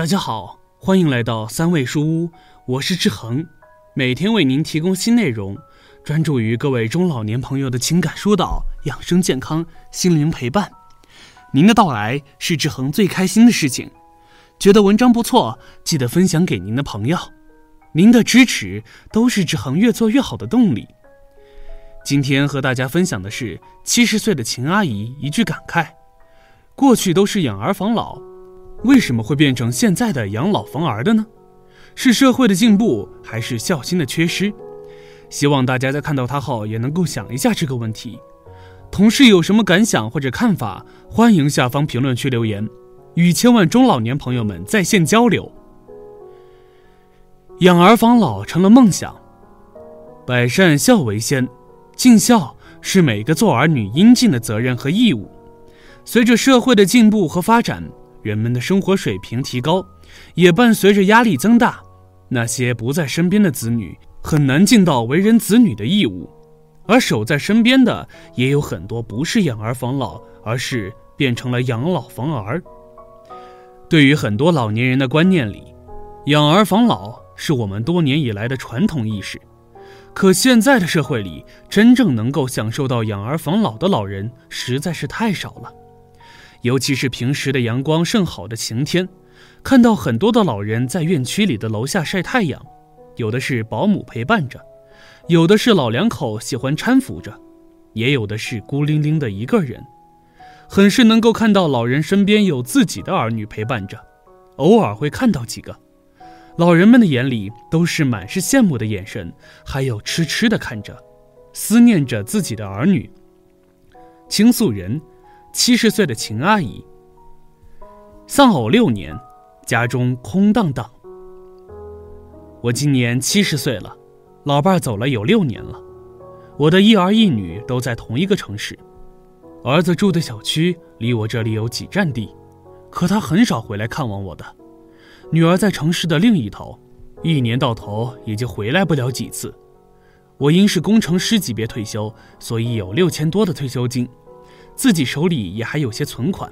大家好，欢迎来到三味书屋，我是志恒，每天为您提供新内容，专注于各位中老年朋友的情感疏导、养生健康、心灵陪伴。您的到来是志恒最开心的事情。觉得文章不错，记得分享给您的朋友。您的支持都是志恒越做越好的动力。今天和大家分享的是七十岁的秦阿姨一句感慨：过去都是养儿防老。为什么会变成现在的养老防儿的呢？是社会的进步，还是孝心的缺失？希望大家在看到它后也能够想一下这个问题。同事有什么感想或者看法，欢迎下方评论区留言，与千万中老年朋友们在线交流。养儿防老成了梦想，百善孝为先，尽孝是每个做儿女应尽的责任和义务。随着社会的进步和发展。人们的生活水平提高，也伴随着压力增大。那些不在身边的子女很难尽到为人子女的义务，而守在身边的也有很多不是养儿防老，而是变成了养老防儿。对于很多老年人的观念里，养儿防老是我们多年以来的传统意识。可现在的社会里，真正能够享受到养儿防老的老人实在是太少了。尤其是平时的阳光甚好的晴天，看到很多的老人在院区里的楼下晒太阳，有的是保姆陪伴着，有的是老两口喜欢搀扶着，也有的是孤零零的一个人，很是能够看到老人身边有自己的儿女陪伴着，偶尔会看到几个，老人们的眼里都是满是羡慕的眼神，还有痴痴的看着，思念着自己的儿女。倾诉人。七十岁的秦阿姨，丧偶六年，家中空荡荡。我今年七十岁了，老伴儿走了有六年了。我的一儿一女都在同一个城市，儿子住的小区离我这里有几站地，可他很少回来看望我的。女儿在城市的另一头，一年到头也就回来不了几次。我因是工程师级别退休，所以有六千多的退休金。自己手里也还有些存款，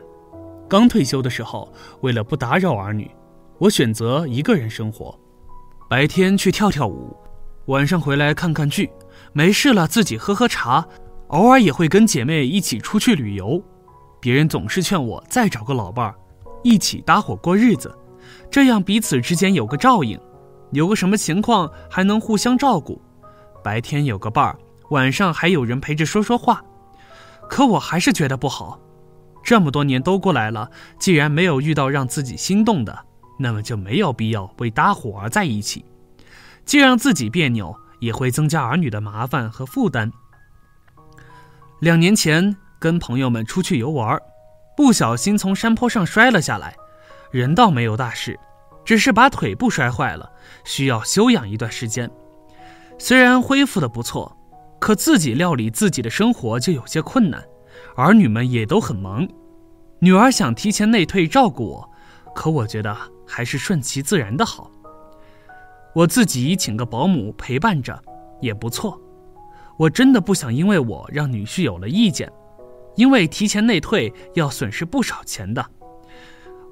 刚退休的时候，为了不打扰儿女，我选择一个人生活，白天去跳跳舞，晚上回来看看剧，没事了自己喝喝茶，偶尔也会跟姐妹一起出去旅游。别人总是劝我再找个老伴儿，一起搭伙过日子，这样彼此之间有个照应，有个什么情况还能互相照顾。白天有个伴儿，晚上还有人陪着说说话。可我还是觉得不好，这么多年都过来了，既然没有遇到让自己心动的，那么就没有必要为搭伙而在一起。既让自己别扭，也会增加儿女的麻烦和负担。两年前跟朋友们出去游玩，不小心从山坡上摔了下来，人倒没有大事，只是把腿部摔坏了，需要休养一段时间。虽然恢复的不错。可自己料理自己的生活就有些困难，儿女们也都很忙。女儿想提前内退照顾我，可我觉得还是顺其自然的好。我自己请个保姆陪伴着也不错。我真的不想因为我让女婿有了意见，因为提前内退要损失不少钱的。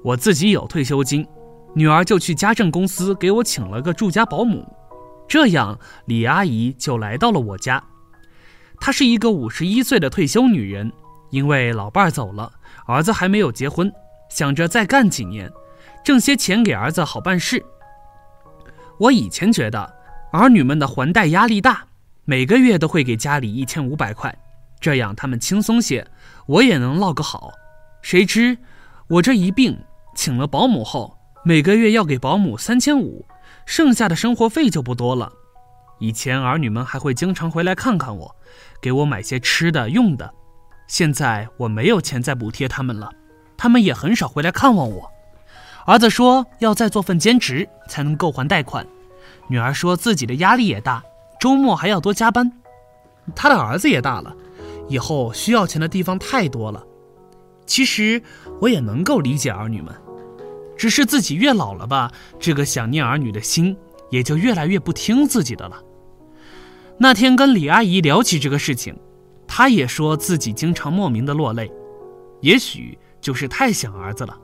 我自己有退休金，女儿就去家政公司给我请了个住家保姆，这样李阿姨就来到了我家。她是一个五十一岁的退休女人，因为老伴儿走了，儿子还没有结婚，想着再干几年，挣些钱给儿子好办事。我以前觉得儿女们的还贷压力大，每个月都会给家里一千五百块，这样他们轻松些，我也能落个好。谁知我这一病，请了保姆后，每个月要给保姆三千五，剩下的生活费就不多了。以前儿女们还会经常回来看看我，给我买些吃的用的。现在我没有钱再补贴他们了，他们也很少回来看望我。儿子说要再做份兼职才能够还贷款，女儿说自己的压力也大，周末还要多加班。他的儿子也大了，以后需要钱的地方太多了。其实我也能够理解儿女们，只是自己越老了吧，这个想念儿女的心也就越来越不听自己的了。那天跟李阿姨聊起这个事情，她也说自己经常莫名的落泪，也许就是太想儿子了。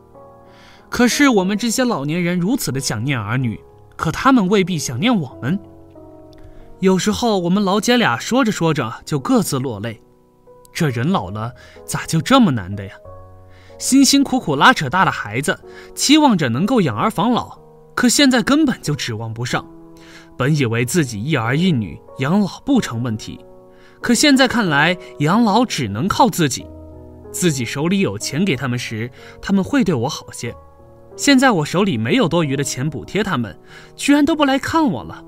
可是我们这些老年人如此的想念儿女，可他们未必想念我们。有时候我们老姐俩说着说着就各自落泪。这人老了咋就这么难的呀？辛辛苦苦拉扯大的孩子，期望着能够养儿防老，可现在根本就指望不上。本以为自己一儿一女养老不成问题，可现在看来养老只能靠自己。自己手里有钱给他们时，他们会对我好些。现在我手里没有多余的钱补贴他们，居然都不来看我了。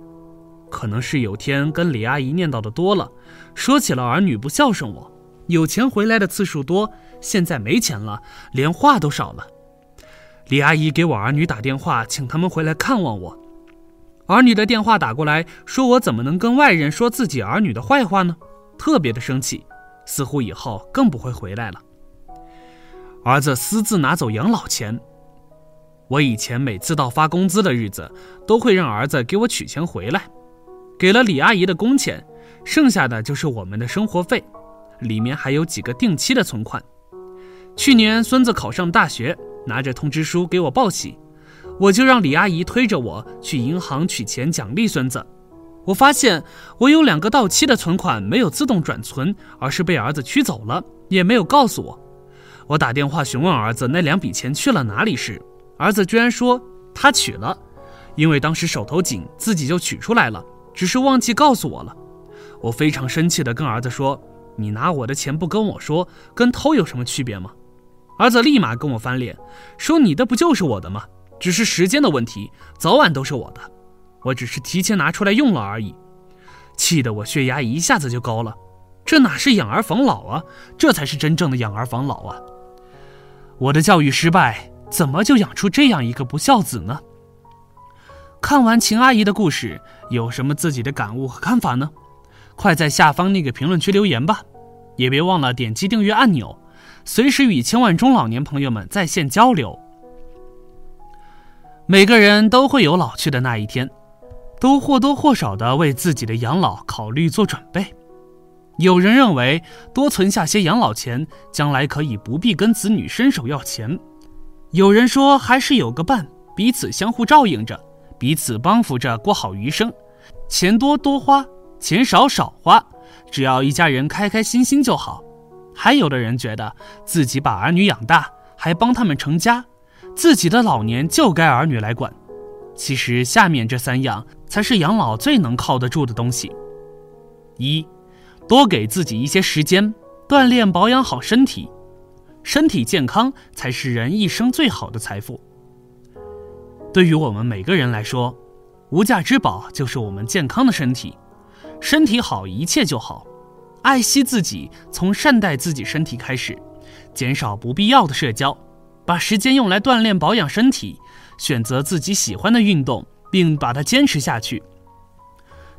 可能是有天跟李阿姨念叨的多了，说起了儿女不孝顺我，有钱回来的次数多，现在没钱了，连话都少了。李阿姨给我儿女打电话，请他们回来看望我。儿女的电话打过来，说我怎么能跟外人说自己儿女的坏话呢？特别的生气，似乎以后更不会回来了。儿子私自拿走养老钱。我以前每次到发工资的日子，都会让儿子给我取钱回来，给了李阿姨的工钱，剩下的就是我们的生活费，里面还有几个定期的存款。去年孙子考上大学，拿着通知书给我报喜，我就让李阿姨推着我去银行取钱奖励孙子。我发现我有两个到期的存款没有自动转存，而是被儿子取走了，也没有告诉我。我打电话询问儿子那两笔钱去了哪里时，儿子居然说他取了，因为当时手头紧，自己就取出来了，只是忘记告诉我了。我非常生气地跟儿子说：“你拿我的钱不跟我说，跟偷有什么区别吗？”儿子立马跟我翻脸，说：“你的不就是我的吗？只是时间的问题，早晚都是我的，我只是提前拿出来用了而已。”气得我血压一下子就高了。这哪是养儿防老啊，这才是真正的养儿防老啊！我的教育失败。怎么就养出这样一个不孝子呢？看完秦阿姨的故事，有什么自己的感悟和看法呢？快在下方那个评论区留言吧！也别忘了点击订阅按钮，随时与千万中老年朋友们在线交流。每个人都会有老去的那一天，都或多或少的为自己的养老考虑做准备。有人认为多存下些养老钱，将来可以不必跟子女伸手要钱。有人说，还是有个伴，彼此相互照应着，彼此帮扶着过好余生。钱多多花，钱少少花，只要一家人开开心心就好。还有的人觉得自己把儿女养大，还帮他们成家，自己的老年就该儿女来管。其实，下面这三样才是养老最能靠得住的东西：一，多给自己一些时间锻炼保养好身体。身体健康才是人一生最好的财富。对于我们每个人来说，无价之宝就是我们健康的身体。身体好，一切就好。爱惜自己，从善待自己身体开始，减少不必要的社交，把时间用来锻炼保养身体，选择自己喜欢的运动，并把它坚持下去。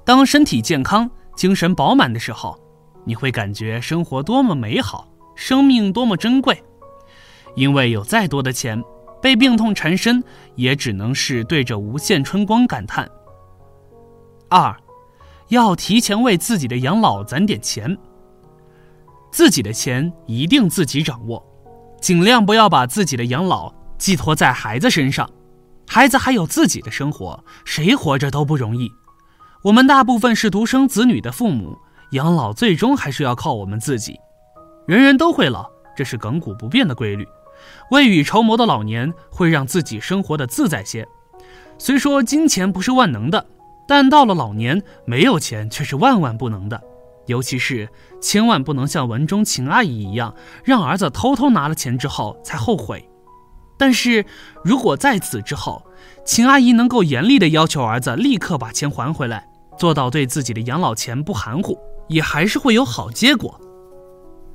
当身体健康、精神饱满的时候，你会感觉生活多么美好。生命多么珍贵，因为有再多的钱，被病痛缠身，也只能是对着无限春光感叹。二，要提前为自己的养老攒点钱。自己的钱一定自己掌握，尽量不要把自己的养老寄托在孩子身上。孩子还有自己的生活，谁活着都不容易。我们大部分是独生子女的父母，养老最终还是要靠我们自己。人人都会老，这是亘古不变的规律。未雨绸缪的老年会让自己生活的自在些。虽说金钱不是万能的，但到了老年，没有钱却是万万不能的。尤其是千万不能像文中秦阿姨一样，让儿子偷偷拿了钱之后才后悔。但是如果在此之后，秦阿姨能够严厉地要求儿子立刻把钱还回来，做到对自己的养老钱不含糊，也还是会有好结果。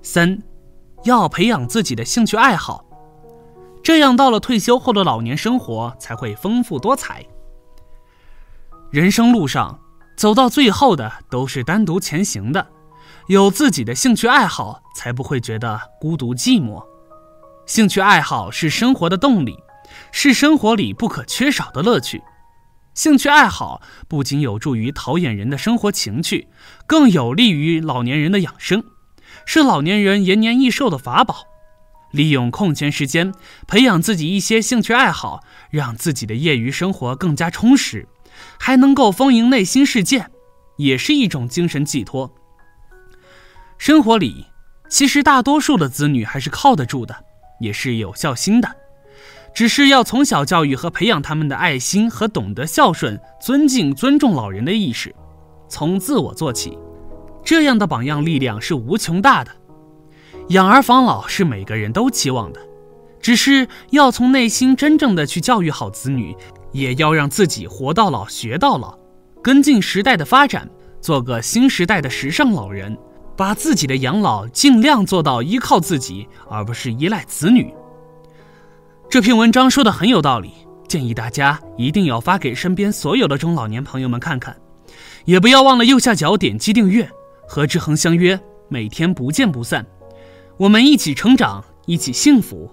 三，要培养自己的兴趣爱好，这样到了退休后的老年生活才会丰富多彩。人生路上走到最后的都是单独前行的，有自己的兴趣爱好，才不会觉得孤独寂寞。兴趣爱好是生活的动力，是生活里不可缺少的乐趣。兴趣爱好不仅有助于陶冶人的生活情趣，更有利于老年人的养生。是老年人延年益寿的法宝。利用空闲时间培养自己一些兴趣爱好，让自己的业余生活更加充实，还能够丰盈内心世界，也是一种精神寄托。生活里，其实大多数的子女还是靠得住的，也是有孝心的，只是要从小教育和培养他们的爱心和懂得孝顺、尊敬、尊重老人的意识，从自我做起，这样的榜样力量是无穷大的。养儿防老是每个人都期望的，只是要从内心真正的去教育好子女，也要让自己活到老学到老，跟进时代的发展，做个新时代的时尚老人，把自己的养老尽量做到依靠自己，而不是依赖子女。这篇文章说的很有道理，建议大家一定要发给身边所有的中老年朋友们看看，也不要忘了右下角点击订阅，和志恒相约，每天不见不散。我们一起成长，一起幸福。